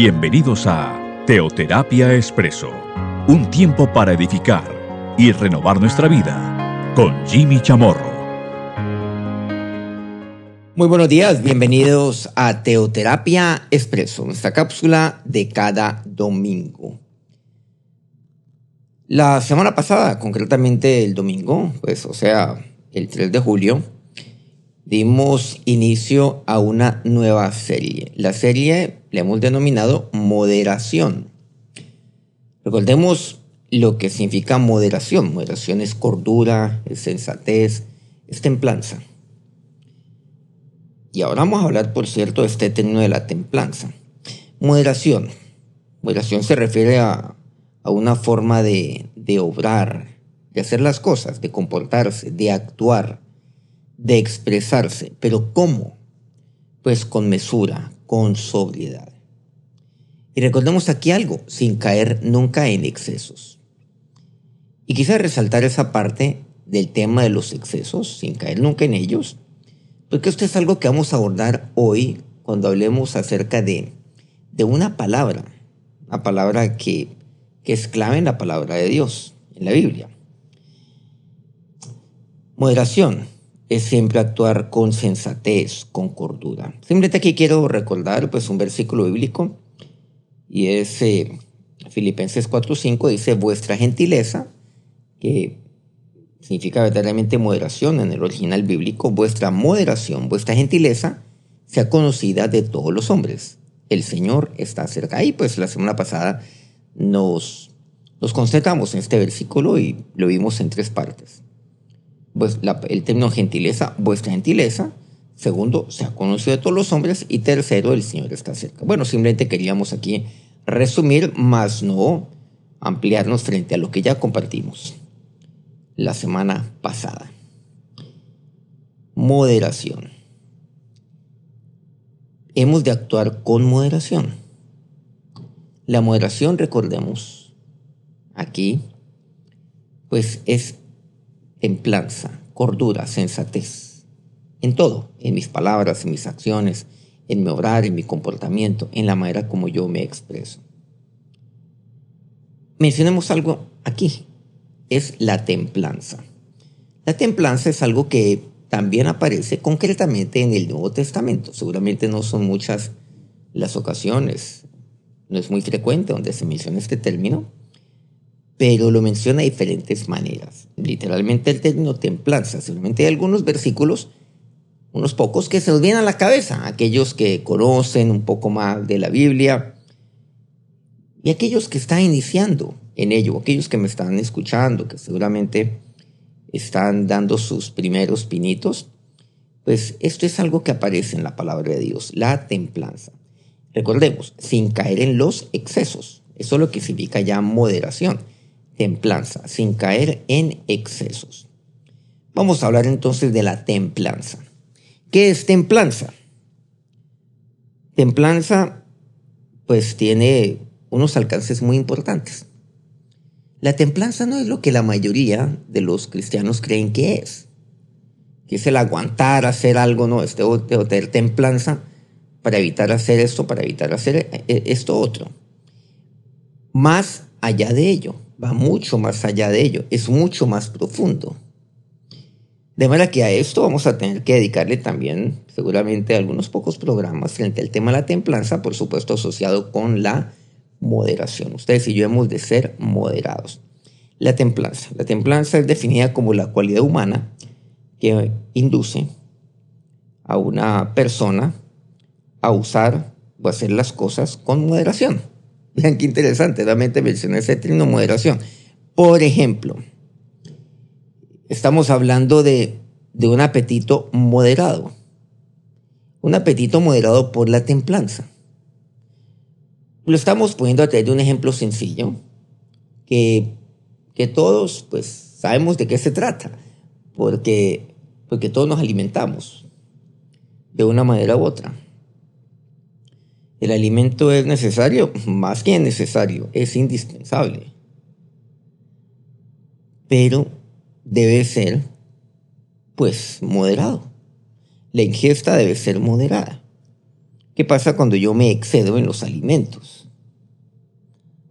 Bienvenidos a Teoterapia Expreso, un tiempo para edificar y renovar nuestra vida con Jimmy Chamorro. Muy buenos días, bienvenidos a Teoterapia Expreso, nuestra cápsula de cada domingo. La semana pasada, concretamente el domingo, pues o sea, el 3 de julio, dimos inicio a una nueva serie. La serie le hemos denominado moderación. Recordemos lo que significa moderación. Moderación es cordura, es sensatez, es templanza. Y ahora vamos a hablar, por cierto, de este término de la templanza. Moderación. Moderación se refiere a, a una forma de, de obrar, de hacer las cosas, de comportarse, de actuar de expresarse. ¿Pero cómo? Pues con mesura, con sobriedad. Y recordemos aquí algo, sin caer nunca en excesos. Y quise resaltar esa parte del tema de los excesos, sin caer nunca en ellos, porque esto es algo que vamos a abordar hoy cuando hablemos acerca de, de una palabra, una palabra que, que es clave en la palabra de Dios, en la Biblia. Moderación es siempre actuar con sensatez, con cordura. Simplemente aquí quiero recordar pues un versículo bíblico y es eh, Filipenses 4.5, dice vuestra gentileza, que significa verdaderamente moderación en el original bíblico, vuestra moderación, vuestra gentileza sea conocida de todos los hombres. El Señor está cerca. Ahí pues la semana pasada nos, nos concentramos en este versículo y lo vimos en tres partes pues, el término gentileza, vuestra gentileza. Segundo, se ha conocido de todos los hombres. Y tercero, el Señor está cerca. Bueno, simplemente queríamos aquí resumir, más no ampliarnos frente a lo que ya compartimos la semana pasada. Moderación. Hemos de actuar con moderación. La moderación, recordemos, aquí, pues es templanza, cordura, sensatez. En todo, en mis palabras, en mis acciones, en mi obrar, en mi comportamiento, en la manera como yo me expreso. Mencionemos algo aquí, es la templanza. La templanza es algo que también aparece concretamente en el Nuevo Testamento. Seguramente no son muchas las ocasiones, no es muy frecuente donde se menciona este término, pero lo menciona de diferentes maneras. Literalmente el término templanza, simplemente hay algunos versículos, unos pocos que se nos vienen a la cabeza, aquellos que conocen un poco más de la Biblia y aquellos que están iniciando en ello, aquellos que me están escuchando, que seguramente están dando sus primeros pinitos, pues esto es algo que aparece en la palabra de Dios, la templanza. Recordemos, sin caer en los excesos. Eso es lo que significa ya moderación templanza, sin caer en excesos. Vamos a hablar entonces de la templanza. ¿Qué es templanza? Templanza pues tiene unos alcances muy importantes. La templanza no es lo que la mayoría de los cristianos creen que es. Que es el aguantar, hacer algo, no, este de tener templanza para evitar hacer esto, para evitar hacer eh, esto otro. Más allá de ello, va mucho más allá de ello, es mucho más profundo. De manera que a esto vamos a tener que dedicarle también seguramente algunos pocos programas frente al tema de la templanza, por supuesto asociado con la moderación. Ustedes y yo hemos de ser moderados. La templanza. La templanza es definida como la cualidad humana que induce a una persona a usar o hacer las cosas con moderación. Vean qué interesante, realmente mencioné ese término moderación. Por ejemplo, estamos hablando de, de un apetito moderado. Un apetito moderado por la templanza. Lo estamos poniendo a través de un ejemplo sencillo que, que todos pues sabemos de qué se trata, porque, porque todos nos alimentamos de una manera u otra. El alimento es necesario, más que necesario, es indispensable. Pero debe ser, pues, moderado. La ingesta debe ser moderada. ¿Qué pasa cuando yo me excedo en los alimentos?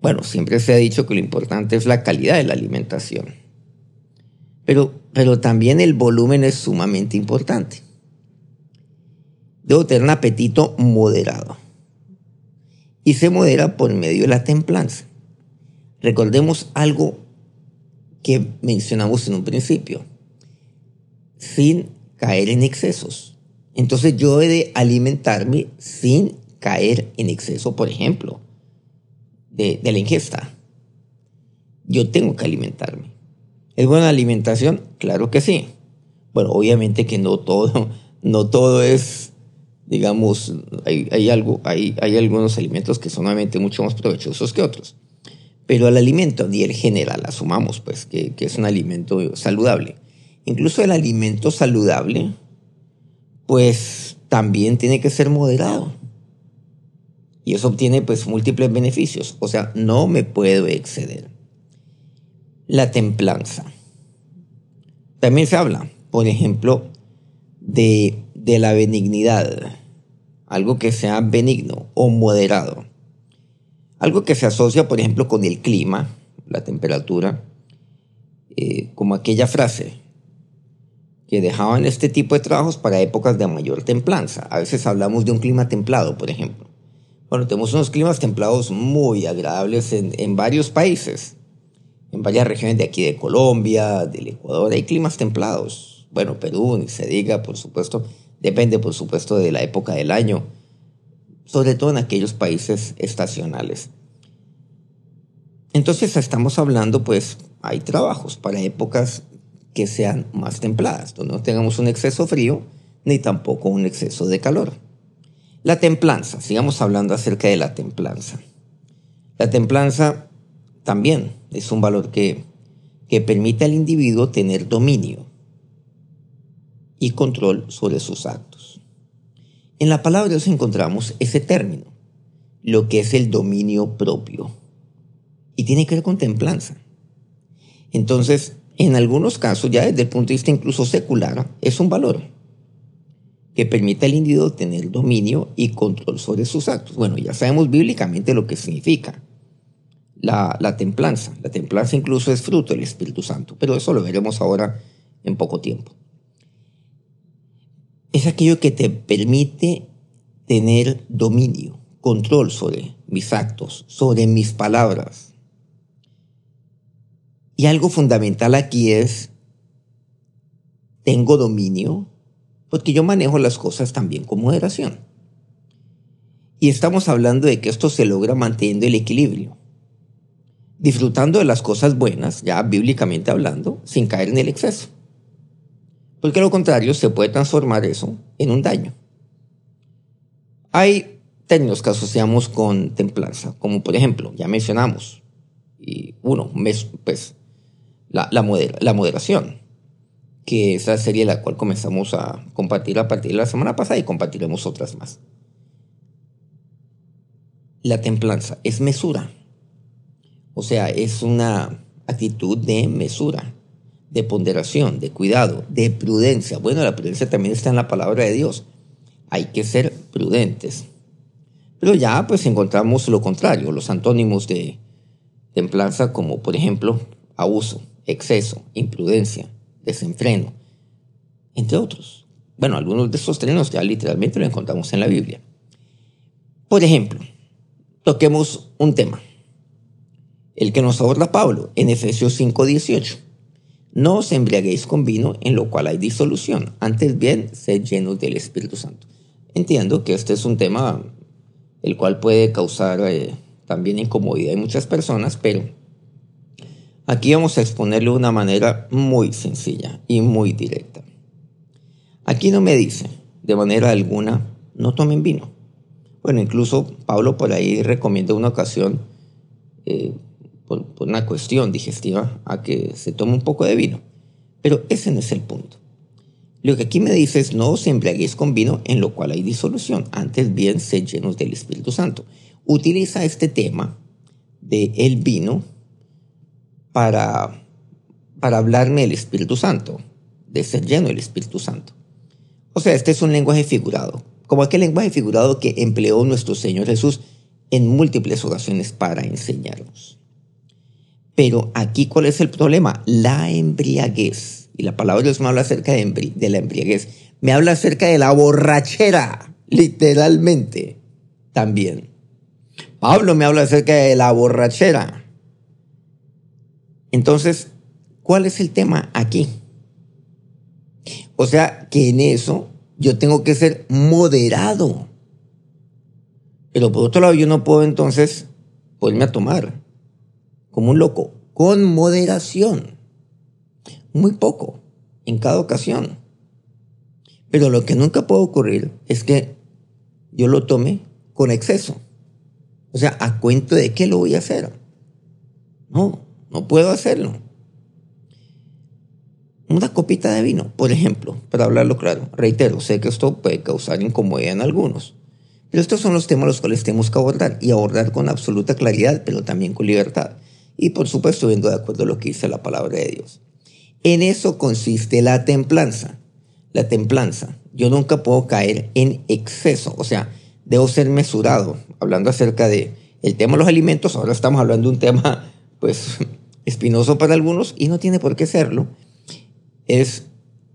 Bueno, siempre se ha dicho que lo importante es la calidad de la alimentación. Pero, pero también el volumen es sumamente importante. Debo tener un apetito moderado. Y se modera por medio de la templanza. Recordemos algo que mencionamos en un principio. Sin caer en excesos. Entonces yo he de alimentarme sin caer en exceso, por ejemplo, de, la ingesta. Yo tengo que alimentarme. ¿Es buena alimentación? Claro que sí. Bueno, obviamente que no todo, no todo es, digamos, hay, algo, hay, hay algunos alimentos que son obviamente mucho más provechosos que otros. Pero el alimento a nivel general, asumamos pues que, que es un alimento saludable. Incluso el alimento saludable pues también tiene que ser moderado. Y eso obtiene pues múltiples beneficios. O sea, no me puedo exceder. La templanza. También se habla, por ejemplo, de, de la benignidad. Algo que sea benigno o moderado. Algo que se asocia, por ejemplo, con el clima, la temperatura, eh, como aquella frase, que dejaban este tipo de trabajos para épocas de mayor templanza. A veces hablamos de un clima templado, por ejemplo. Bueno, tenemos unos climas templados muy agradables en, varios países, en varias regiones de aquí de Colombia, del Ecuador, hay climas templados. Bueno, Perú, ni se diga, por supuesto, depende, por supuesto, de la época del año, sobre todo en aquellos países estacionales. Entonces estamos hablando, pues, hay trabajos para épocas que sean más templadas, donde no tengamos un exceso frío ni tampoco un exceso de calor. La templanza, sigamos hablando acerca de la templanza. La templanza también es un valor que, que permite al individuo tener dominio y control sobre sus actos. En la palabra de Dios encontramos ese término, lo que es el dominio propio, y tiene que ver con templanza. Entonces, en algunos casos, ya desde el punto de vista incluso secular, es un valor que permite al individuo tener dominio y control sobre sus actos. Bueno, ya sabemos bíblicamente lo que significa la, la templanza. La templanza incluso es fruto del Espíritu Santo, pero eso lo veremos ahora en poco tiempo. Es aquello que te permite tener dominio, control sobre mis actos, sobre mis palabras, y algo fundamental aquí es, tengo dominio, porque yo manejo las cosas también con moderación. Y estamos hablando de que esto se logra manteniendo el equilibrio, disfrutando de las cosas buenas, ya bíblicamente hablando, sin caer en el exceso. Porque lo contrario se puede transformar eso en un daño. Hay términos que asociamos con templanza, como por ejemplo, ya mencionamos, y uno, pues la, la, la moderación, que es la serie la cual comenzamos a compartir a partir de la semana pasada y compartiremos otras más. La templanza es mesura, o sea, es una actitud de mesura, de ponderación, de cuidado, de prudencia. Bueno, la prudencia también está en la palabra de Dios. Hay que ser prudentes. Pero ya pues encontramos lo contrario, los antónimos de templanza como por ejemplo abuso, exceso, imprudencia, desenfreno, entre otros. Bueno, algunos de estos términos ya literalmente lo encontramos en la Biblia. Por ejemplo, toquemos un tema, el que nos aborda Pablo en Efesios 5:18. No os embriaguéis con vino en lo cual hay disolución, antes bien sed llenos del Espíritu Santo. Entiendo que este es un tema el cual puede causar eh, también incomodidad en muchas personas, pero Aquí vamos a exponerlo de una manera muy sencilla y muy directa. Aquí no me dice de manera alguna, no tomen vino. Bueno, incluso Pablo por ahí recomienda una ocasión, eh, por, una cuestión digestiva, a que se tome un poco de vino. Pero ese no es el punto. Lo que aquí me dice es, no os embriaguéis con vino en lo cual hay disolución, antes bien sed llenos del Espíritu Santo. Utiliza este tema de el vino para, para hablarme del Espíritu Santo, de ser lleno del Espíritu Santo. O sea, este es un lenguaje figurado, como aquel lenguaje figurado que empleó nuestro Señor Jesús en múltiples ocasiones para enseñarnos. Pero aquí, ¿cuál es el problema? La embriaguez. Y la palabra de Dios me habla acerca de, de la embriaguez. Me habla acerca de la borrachera, literalmente, también. Pablo me habla acerca de la borrachera. Entonces, ¿cuál es el tema aquí? O sea, que en eso yo tengo que ser moderado. Pero por otro lado, yo no puedo entonces ponerme a tomar como un loco, con moderación. Muy poco, en cada ocasión. Pero lo que nunca puede ocurrir es que yo lo tome con exceso. O sea, ¿a cuento de qué lo voy a hacer? No, no puedo hacerlo. Una copita de vino, por ejemplo, para hablarlo claro. Reitero, sé que esto puede causar incomodidad en algunos. Pero estos son los temas los cuales tenemos que abordar y abordar con absoluta claridad, pero también con libertad. Y por supuesto, viendo de acuerdo a lo que dice la palabra de Dios. En eso consiste la templanza. La templanza. Yo nunca puedo caer en exceso. O sea, debo ser mesurado. Hablando acerca de el tema de los alimentos, ahora estamos hablando de un tema, pues, espinoso para algunos y no tiene por qué serlo. Es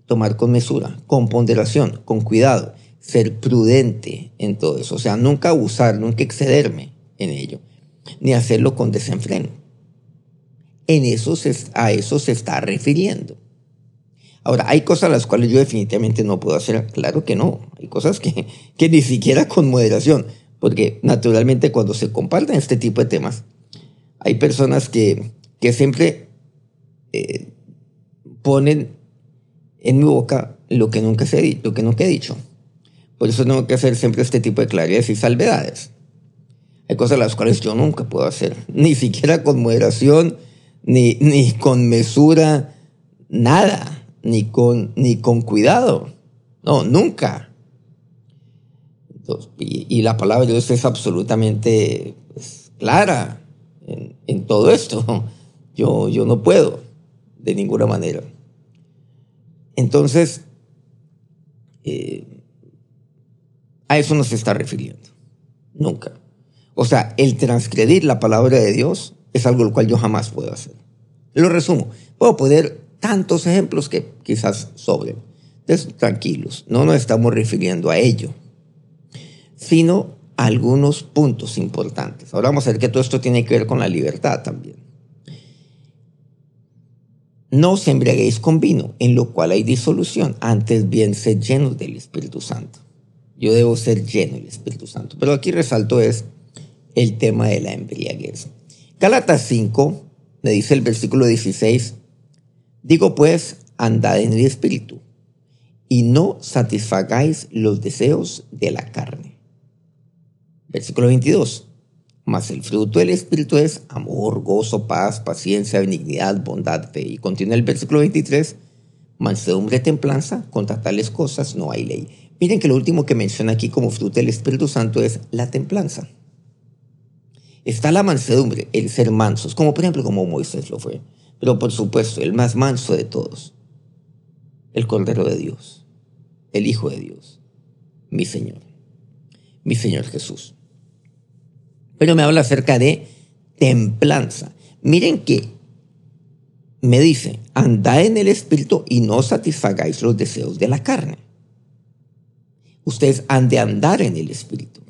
tomar con mesura, con ponderación, con cuidado ser prudente en todo eso. O sea, nunca abusar, nunca excederme en ello, ni hacerlo con desenfreno. En eso a eso se está refiriendo. Ahora, hay cosas las cuales yo definitivamente no puedo hacer. Claro que no. Hay cosas que, que ni siquiera con moderación. Porque naturalmente cuando se comparten este tipo de temas, hay personas que, que siempre eh, ponen en mi boca lo que nunca, se, lo que nunca he dicho. Por eso tengo que hacer siempre este tipo de claridades y salvedades. Hay cosas las cuales yo nunca puedo hacer, ni siquiera con moderación, ni, ni con mesura, nada, ni con, ni con cuidado. No, nunca. y, la palabra de Dios es absolutamente pues, clara en, todo esto. Yo, yo no puedo, de ninguna manera. Entonces, eh, a eso no se está refiriendo. Nunca. O sea, el transgredir la palabra de Dios es algo el cual yo jamás puedo hacer. Lo resumo. Puedo poner tantos ejemplos que quizás sobren. Entonces, tranquilos, no nos estamos refiriendo a ello, sino a algunos puntos importantes. Ahora vamos a ver que todo esto tiene que ver con la libertad también. No os embriaguéis con vino, en lo cual hay disolución, antes bien sed llenos del Espíritu Santo. Yo debo ser lleno del Espíritu Santo. Pero aquí resalto es el tema de la embriaguez. Gálatas 5, me dice el versículo 16, digo pues, andad en el Espíritu y no satisfagáis los deseos de la carne. Versículo 22. Mas el fruto del Espíritu es amor, gozo, paz, paciencia, benignidad, bondad, fe. Y continúa el versículo 23. Mansedumbre, templanza, contra tales cosas no hay ley. Miren que lo último que menciona aquí como fruto del Espíritu Santo es la templanza. Está la mansedumbre, el ser mansos, como por ejemplo como Moisés lo fue. Pero por supuesto, el más manso de todos, el Cordero de Dios, el Hijo de Dios, mi Señor, mi Señor Jesús. Pero me habla acerca de templanza. Miren que me dice, andad en el Espíritu y no satisfagáis los deseos de la carne ustedes han de andar en el Espíritu.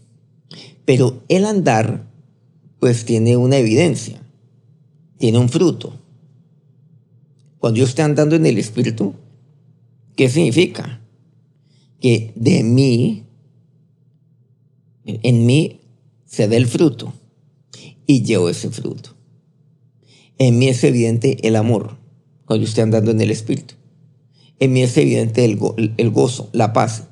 Pero el andar, pues tiene una evidencia, tiene un fruto. Cuando yo estoy andando en el Espíritu, ¿qué significa? Que de mí, en mí se da el fruto y llevo ese fruto. En mí es evidente el amor, cuando yo estoy andando en el Espíritu. En mí es evidente el, el gozo, la paz,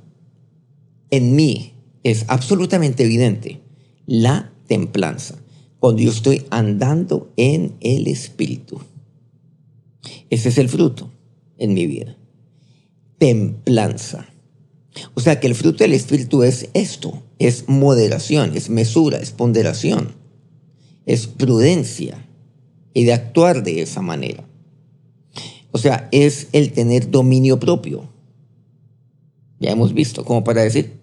en mí es absolutamente evidente la templanza, cuando yo estoy andando en el Espíritu. Ese es el fruto en mi vida. Templanza. O sea que el fruto del Espíritu es esto, es moderación, es mesura, es ponderación, es prudencia y de actuar de esa manera. O sea, es el tener dominio propio. Ya hemos visto, como para decir,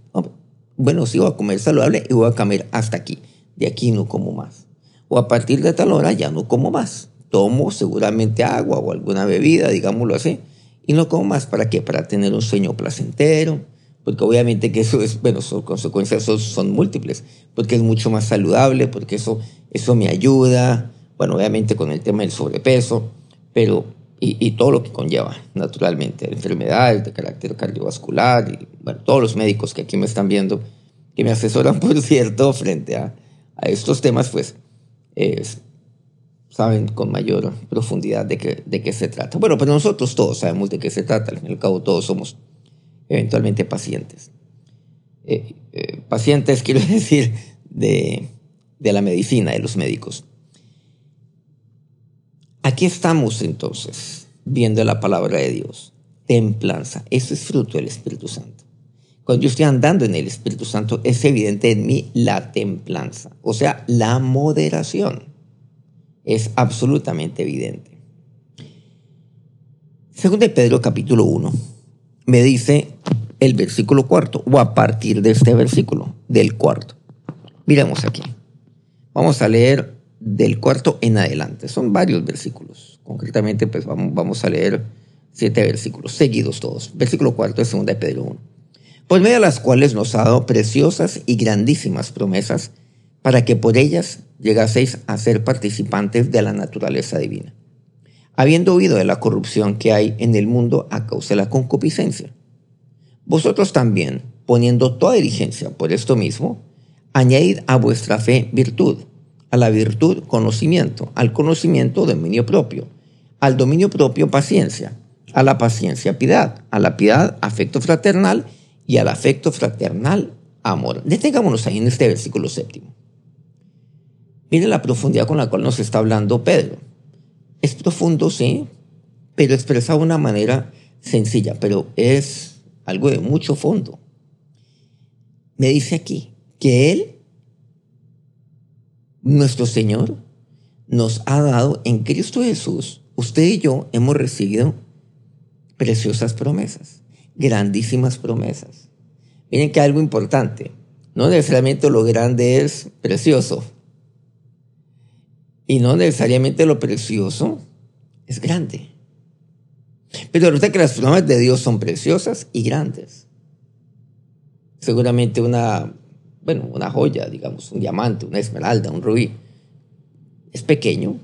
bueno, sí voy a comer saludable y voy a comer hasta aquí. De aquí no como más. O a partir de tal hora ya no como más. Tomo seguramente agua o alguna bebida, digámoslo así, y no como más. ¿Para qué? Para tener un sueño placentero, porque obviamente que eso es, bueno, sus consecuencias son, son, múltiples, porque es mucho más saludable, porque eso, eso me ayuda, bueno, obviamente con el tema del sobrepeso, pero y, y, todo lo que conlleva, naturalmente, enfermedades de carácter cardiovascular, y bueno, todos los médicos que aquí me están viendo, que me asesoran, por cierto, frente a, a estos temas, pues saben con mayor profundidad de qué, de qué se trata. Bueno, pero nosotros todos sabemos de qué se trata, al fin y al cabo todos somos eventualmente pacientes. Eh, eh, pacientes, quiero decir, de, de la medicina, de los médicos. Aquí estamos entonces viendo la palabra de Dios. Templanza. Eso es fruto del Espíritu Santo. Cuando yo estoy andando en el Espíritu Santo, es evidente en mí la templanza, o sea, la moderación. Es absolutamente evidente. Según de Pedro capítulo 1, me dice el versículo cuarto, o a partir de este versículo, del cuarto. Miremos aquí. Vamos a leer del cuarto en adelante. Son varios versículos. Concretamente, pues vamos, vamos a leer siete versículos, seguidos todos. Versículo cuarto de segunda de Pedro 1. Por medio de las cuales nos ha dado preciosas y grandísimas promesas, para que por ellas llegaseis a ser participantes de la naturaleza divina, habiendo oído de la corrupción que hay en el mundo a causa de la concupiscencia. Vosotros también, poniendo toda diligencia por esto mismo, añadid a vuestra fe virtud, a la virtud conocimiento, al conocimiento dominio propio, al dominio propio paciencia, a la paciencia piedad, a la piedad afecto fraternal y al afecto fraternal amor. Detengámonos ahí en este versículo séptimo. Miren la profundidad con la cual nos está hablando Pedro. Es profundo, sí, pero expresado de una manera sencilla, pero es algo de mucho fondo. Me dice aquí que Él nuestro Señor nos ha dado en Cristo Jesús, usted y yo hemos recibido preciosas promesas, grandísimas promesas. Miren que algo importante, no necesariamente lo grande es precioso, y no necesariamente lo precioso es grande. Pero resulta que las promesas de Dios son preciosas y grandes. Seguramente una bueno, una joya, digamos, un diamante, una esmeralda, un rubí, es pequeño.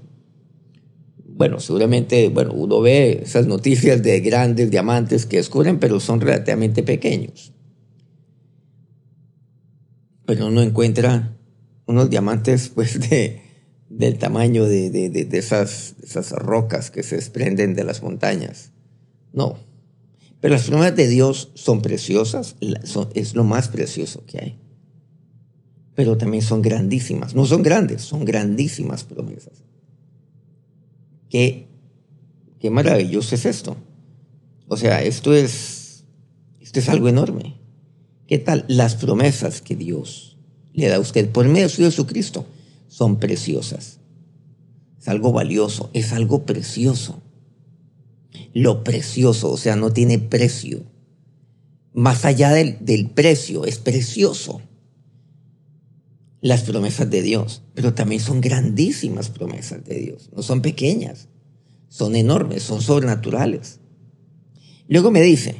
Bueno, seguramente, bueno, uno ve esas noticias de grandes diamantes que descubren, pero son relativamente pequeños. Pero uno encuentra unos diamantes, pues, de, del tamaño de, de, de, esas, esas rocas que se desprenden de las montañas. No. Pero las promesas de Dios son preciosas, es lo más precioso que hay pero también son grandísimas. No son grandes, son grandísimas promesas. Qué, qué maravilloso es esto. O sea, esto es, esto es algo enorme. ¿Qué tal? Las promesas que Dios le da a usted por medio de Jesucristo son preciosas. Es algo valioso, es algo precioso. Lo precioso, o sea, no tiene precio. Más allá del, del precio, es precioso las promesas de Dios, pero también son grandísimas promesas de Dios, no son pequeñas, son enormes, son sobrenaturales. Luego me dice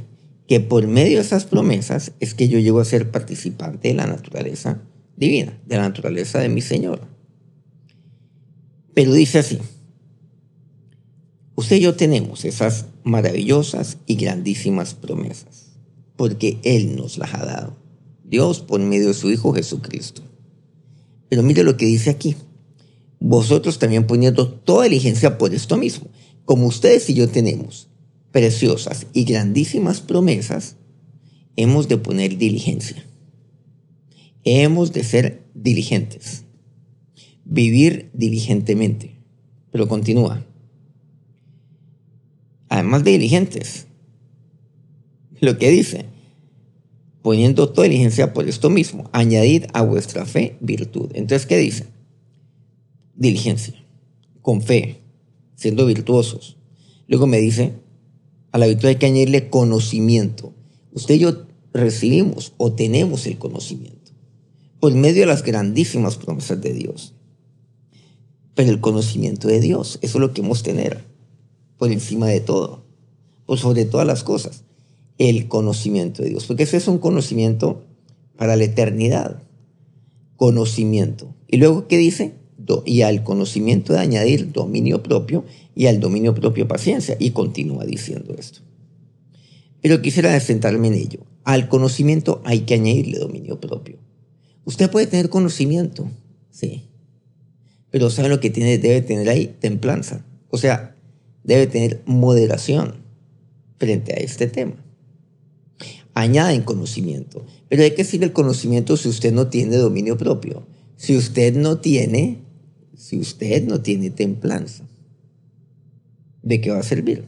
que por medio de esas promesas es que yo llego a ser participante de la naturaleza divina, de la naturaleza de mi Señor. Pero dice así, usted y yo tenemos esas maravillosas y grandísimas promesas, porque Él nos las ha dado, Dios por medio de su Hijo Jesucristo. Pero mire lo que dice aquí. Vosotros también poniendo toda diligencia por esto mismo, como ustedes y yo tenemos preciosas y grandísimas promesas, hemos de poner diligencia. Hemos de ser diligentes. Vivir diligentemente. Pero continúa. Además de diligentes. Lo que dice, poniendo toda diligencia por esto mismo, añadid a vuestra fe virtud. Entonces, ¿qué dice? Diligencia, con fe, siendo virtuosos. Luego me dice, a la virtud hay que añadirle conocimiento. Usted y yo recibimos o tenemos el conocimiento? Por medio de las grandísimas promesas de Dios. Pero el conocimiento de Dios, eso es lo que hemos tener por encima de todo, por sobre todas las cosas, el conocimiento de Dios. Porque ese es un conocimiento para la eternidad. Conocimiento. Y luego, ¿qué dice? y al conocimiento de añadir dominio propio y al dominio propio paciencia. Y continúa diciendo esto. Pero quisiera centrarme en ello. Al conocimiento hay que añadirle dominio propio. Usted puede tener conocimiento, sí. Pero ¿sabe lo que tiene, debe tener ahí? Templanza. O sea, debe tener moderación frente a este tema. Añaden conocimiento. Pero ¿de qué sirve el conocimiento si usted no tiene dominio propio? Si usted no tiene, si usted no tiene templanza, ¿de qué va a servir?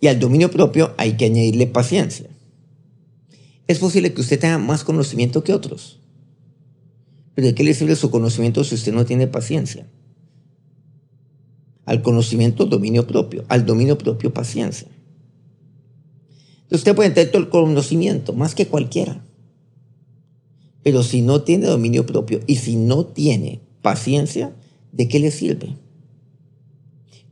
Y al dominio propio hay que añadirle paciencia. Es posible que usted tenga más conocimiento que otros. Pero ¿de qué le sirve su conocimiento si usted no tiene paciencia? Al conocimiento, dominio propio. Al dominio propio, paciencia. Usted puede tener todo el conocimiento, más que cualquiera. Pero si no tiene dominio propio y si no tiene paciencia, ¿de qué le sirve?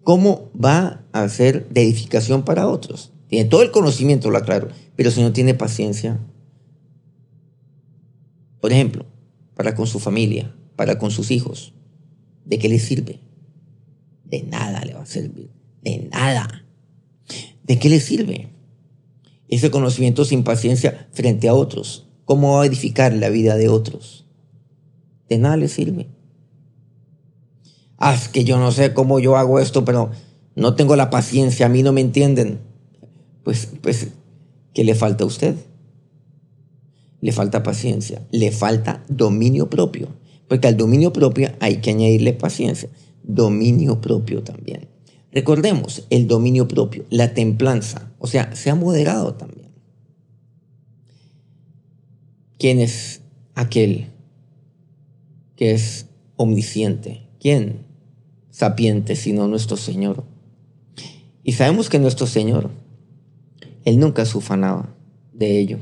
¿Cómo va a ser de edificación para otros? Tiene todo el conocimiento, lo aclaro, pero si no tiene paciencia, por ejemplo, para con su familia, para con sus hijos, ¿de qué le sirve? De nada le va a servir, de nada. ¿De qué le sirve? Ese conocimiento sin paciencia frente a otros, ¿cómo va a edificar la vida de otros? De nada le sirve ah, es que yo no sé cómo yo hago esto, pero no tengo la paciencia, a mí no me entienden. Pues, pues, ¿qué le falta a usted? Le falta paciencia, le falta dominio propio, porque al dominio propio hay que añadirle paciencia, dominio propio también. Recordemos el dominio propio, la templanza, o sea, sea moderado también. ¿Quién es aquel que es omnisciente? ¿Quién? sapiente sino nuestro Señor. Y sabemos que nuestro Señor, Él nunca se ufanaba de ello.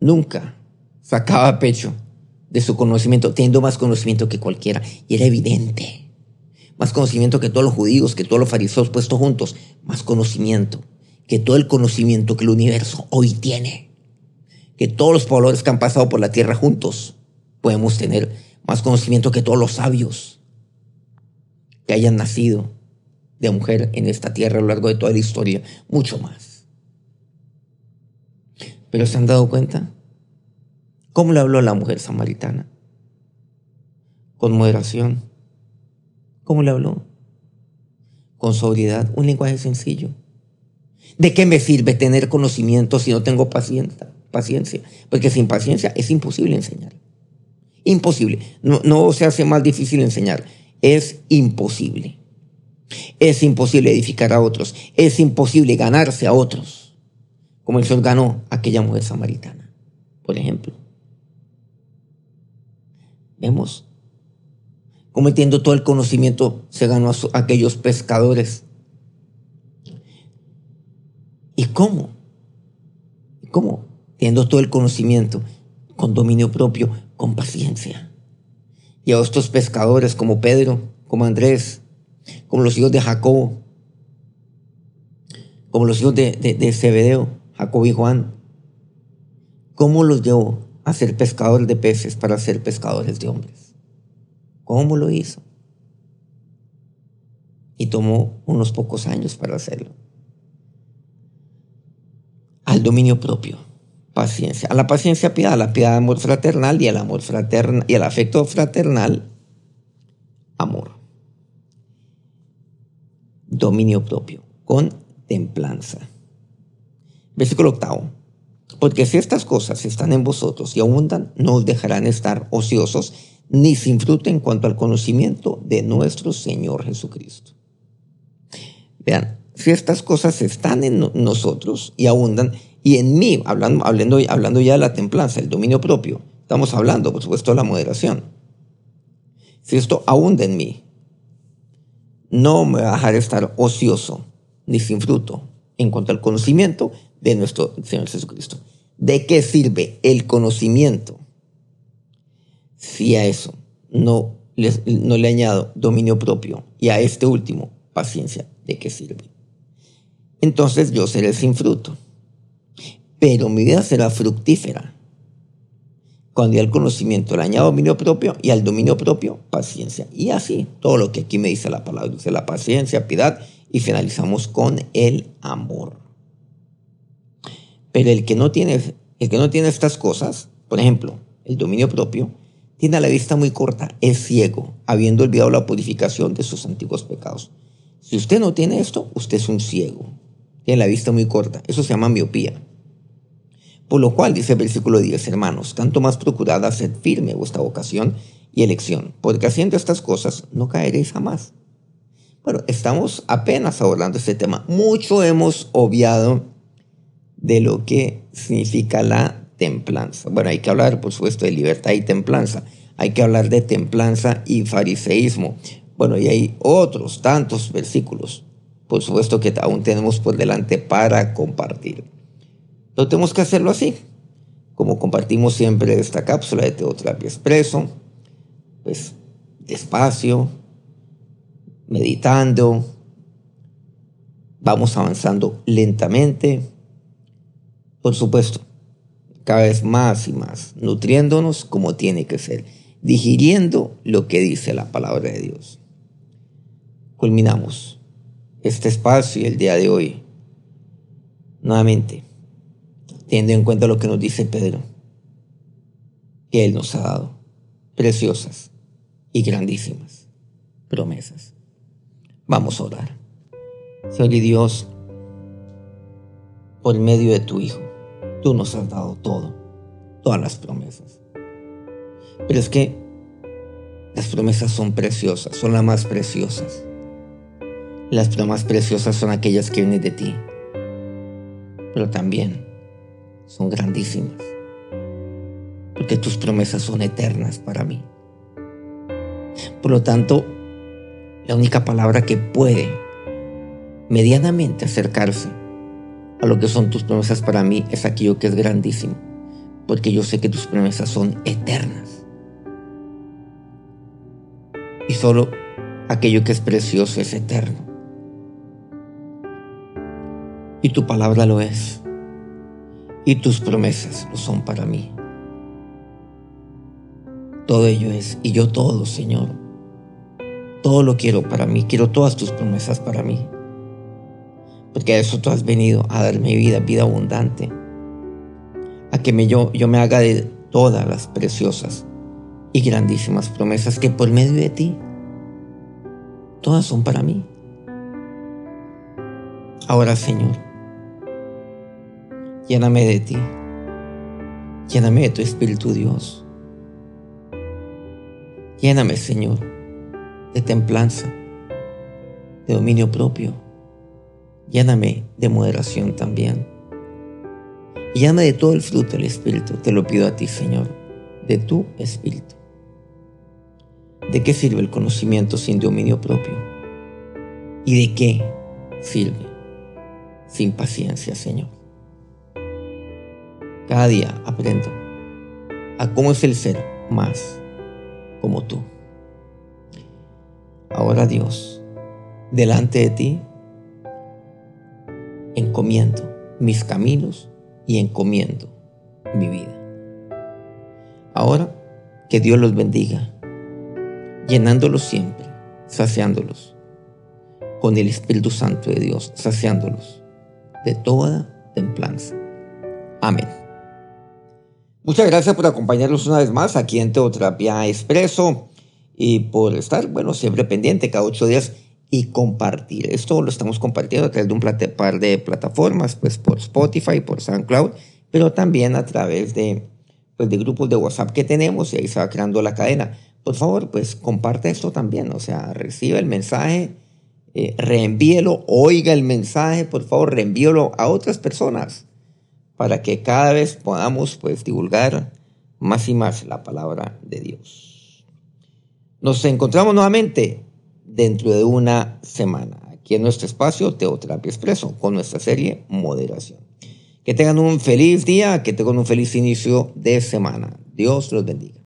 Nunca sacaba pecho de su conocimiento, teniendo más conocimiento que cualquiera. Y era evidente. Más conocimiento que todos los judíos, que todos los fariseos puestos juntos. Más conocimiento que todo el conocimiento que el universo hoy tiene. Que todos los pobladores que han pasado por la tierra juntos podemos tener más conocimiento que todos los sabios que hayan nacido de mujer en esta tierra a lo largo de toda la historia, mucho más. Pero ¿se han dado cuenta? ¿Cómo le habló a la mujer samaritana? Con moderación. ¿Cómo le habló? Con sobriedad, un lenguaje sencillo. ¿De qué me sirve tener conocimiento si no tengo paciencia? paciencia? Porque sin paciencia es imposible enseñar. Imposible. No, no se hace más difícil enseñar es imposible. Es imposible edificar a otros. Es imposible ganarse a otros. Como el Señor ganó a aquella mujer samaritana, por ejemplo. Vemos cómo entiendo todo el conocimiento se ganó a, aquellos pescadores. ¿Y cómo? ¿Y cómo? Teniendo todo el conocimiento, con dominio propio, con paciencia y a estos pescadores como Pedro, como Andrés, como los hijos de Jacobo, como los hijos de, de, Zebedeo, Jacob y Juan. ¿Cómo los llevó a ser pescadores de peces para ser pescadores de hombres? ¿Cómo lo hizo? Y tomó unos pocos años para hacerlo. Al dominio propio paciencia. A la paciencia piedad, a la piedad amor fraternal y al amor fraternal y al afecto fraternal amor. Dominio propio con templanza. Versículo octavo. Porque si estas cosas están en vosotros y abundan, no os dejarán estar ociosos ni sin fruto en cuanto al conocimiento de nuestro Señor Jesucristo. Vean, si estas cosas están en nosotros y abundan, y en mí, hablando, hablando, hablando ya de la templanza, el dominio propio, estamos hablando, por supuesto, de la moderación. Si esto abunda en mí, no me va a dejar estar ocioso ni sin fruto en cuanto al conocimiento de nuestro Señor Jesucristo. ¿De qué sirve el conocimiento si a eso no le, no le añado dominio propio y a este último paciencia? ¿De qué sirve? Entonces yo seré sin fruto, pero mi vida será fructífera. Cuando el conocimiento le añado dominio propio y al dominio propio paciencia. Y así, todo lo que aquí me dice la palabra, dice la paciencia, piedad y finalizamos con el amor. Pero el que no tiene, el que no tiene estas cosas, por ejemplo, el dominio propio, tiene la vista muy corta, es ciego, habiendo olvidado la purificación de sus antiguos pecados. Si usted no tiene esto, usted es un ciego. Tiene la vista muy corta. Eso se llama miopía. Por lo cual, dice el versículo 10, hermanos, tanto más procurad hacer firme vuestra vocación y elección, porque haciendo estas cosas no caeréis jamás. Bueno, estamos apenas abordando este tema. Mucho hemos obviado de lo que significa la templanza. Bueno, hay que hablar, por supuesto, de libertad y templanza. Hay que hablar de templanza y fariseísmo. Bueno, y hay otros tantos versículos, por supuesto, que aún tenemos por delante para compartir. Pero tenemos que hacerlo así, como compartimos siempre esta cápsula de Teoterapia Expreso, pues despacio, meditando, vamos avanzando lentamente, por supuesto, cada vez más y más, nutriéndonos como tiene que ser, digiriendo lo que dice la palabra de Dios. Culminamos este espacio y el día de hoy. Nuevamente, teniendo en cuenta lo que nos dice Pedro, que Él nos ha dado preciosas y grandísimas promesas. Vamos a orar. Señor y Dios, por medio de tu Hijo, Tú nos has dado todo, todas las promesas. Pero es que las promesas son preciosas, son las más preciosas. Las más preciosas son aquellas que vienen de ti, pero también son grandísimas, porque tus promesas son eternas para mí. Por lo tanto, la única palabra que puede medianamente acercarse a lo que son tus promesas para mí es aquello que es grandísimo, porque yo sé que tus promesas son eternas. Y solo aquello que es precioso es eterno. Y tu palabra lo es. Y tus promesas lo son para mí. Todo ello es, y yo todo, Señor. Todo lo quiero para mí, quiero todas tus promesas para mí porque a eso tú has venido, a darme vida, vida abundante, a que me, yo, yo me haga de todas las preciosas y grandísimas promesas que por medio de ti, todas son para mí. Ahora, Señor, lléname de ti, lléname de tu Espíritu Dios. Lléname, Señor, de templanza, de dominio propio Lléname de moderación también. Y de todo el fruto del Espíritu. Te lo pido a ti, Señor, de tu Espíritu. ¿De qué sirve el conocimiento sin dominio propio? ¿Y de qué sirve sin paciencia, Señor? Cada día aprendo a cómo es el ser más como tú. Ahora Dios, delante de ti, encomiendo mis caminos y encomiendo mi vida. Ahora que Dios los bendiga, llenándolos siempre, saciándolos con el Espíritu Santo de Dios, saciándolos de toda templanza. Amén. Muchas gracias por acompañarnos una vez más aquí en Teoterapia Expreso y por estar, bueno, siempre pendiente cada ocho días y compartir. Esto lo estamos compartiendo a través de un par de plataformas, pues por Spotify, por SoundCloud, pero también a través de, pues, de grupos de WhatsApp que tenemos y ahí se va creando la cadena. Por favor, pues comparte esto también, o sea, reciba el mensaje, eh, reenvíelo, oiga el mensaje, por favor, reenvíelo a otras personas para que cada vez podamos pues divulgar más y más la palabra de Dios. Nos encontramos nuevamente dentro de una semana, aquí en nuestro espacio Teoterapia Expreso, con nuestra serie Moderación. Que tengan un feliz día, que tengan un feliz inicio de semana. Dios los bendiga.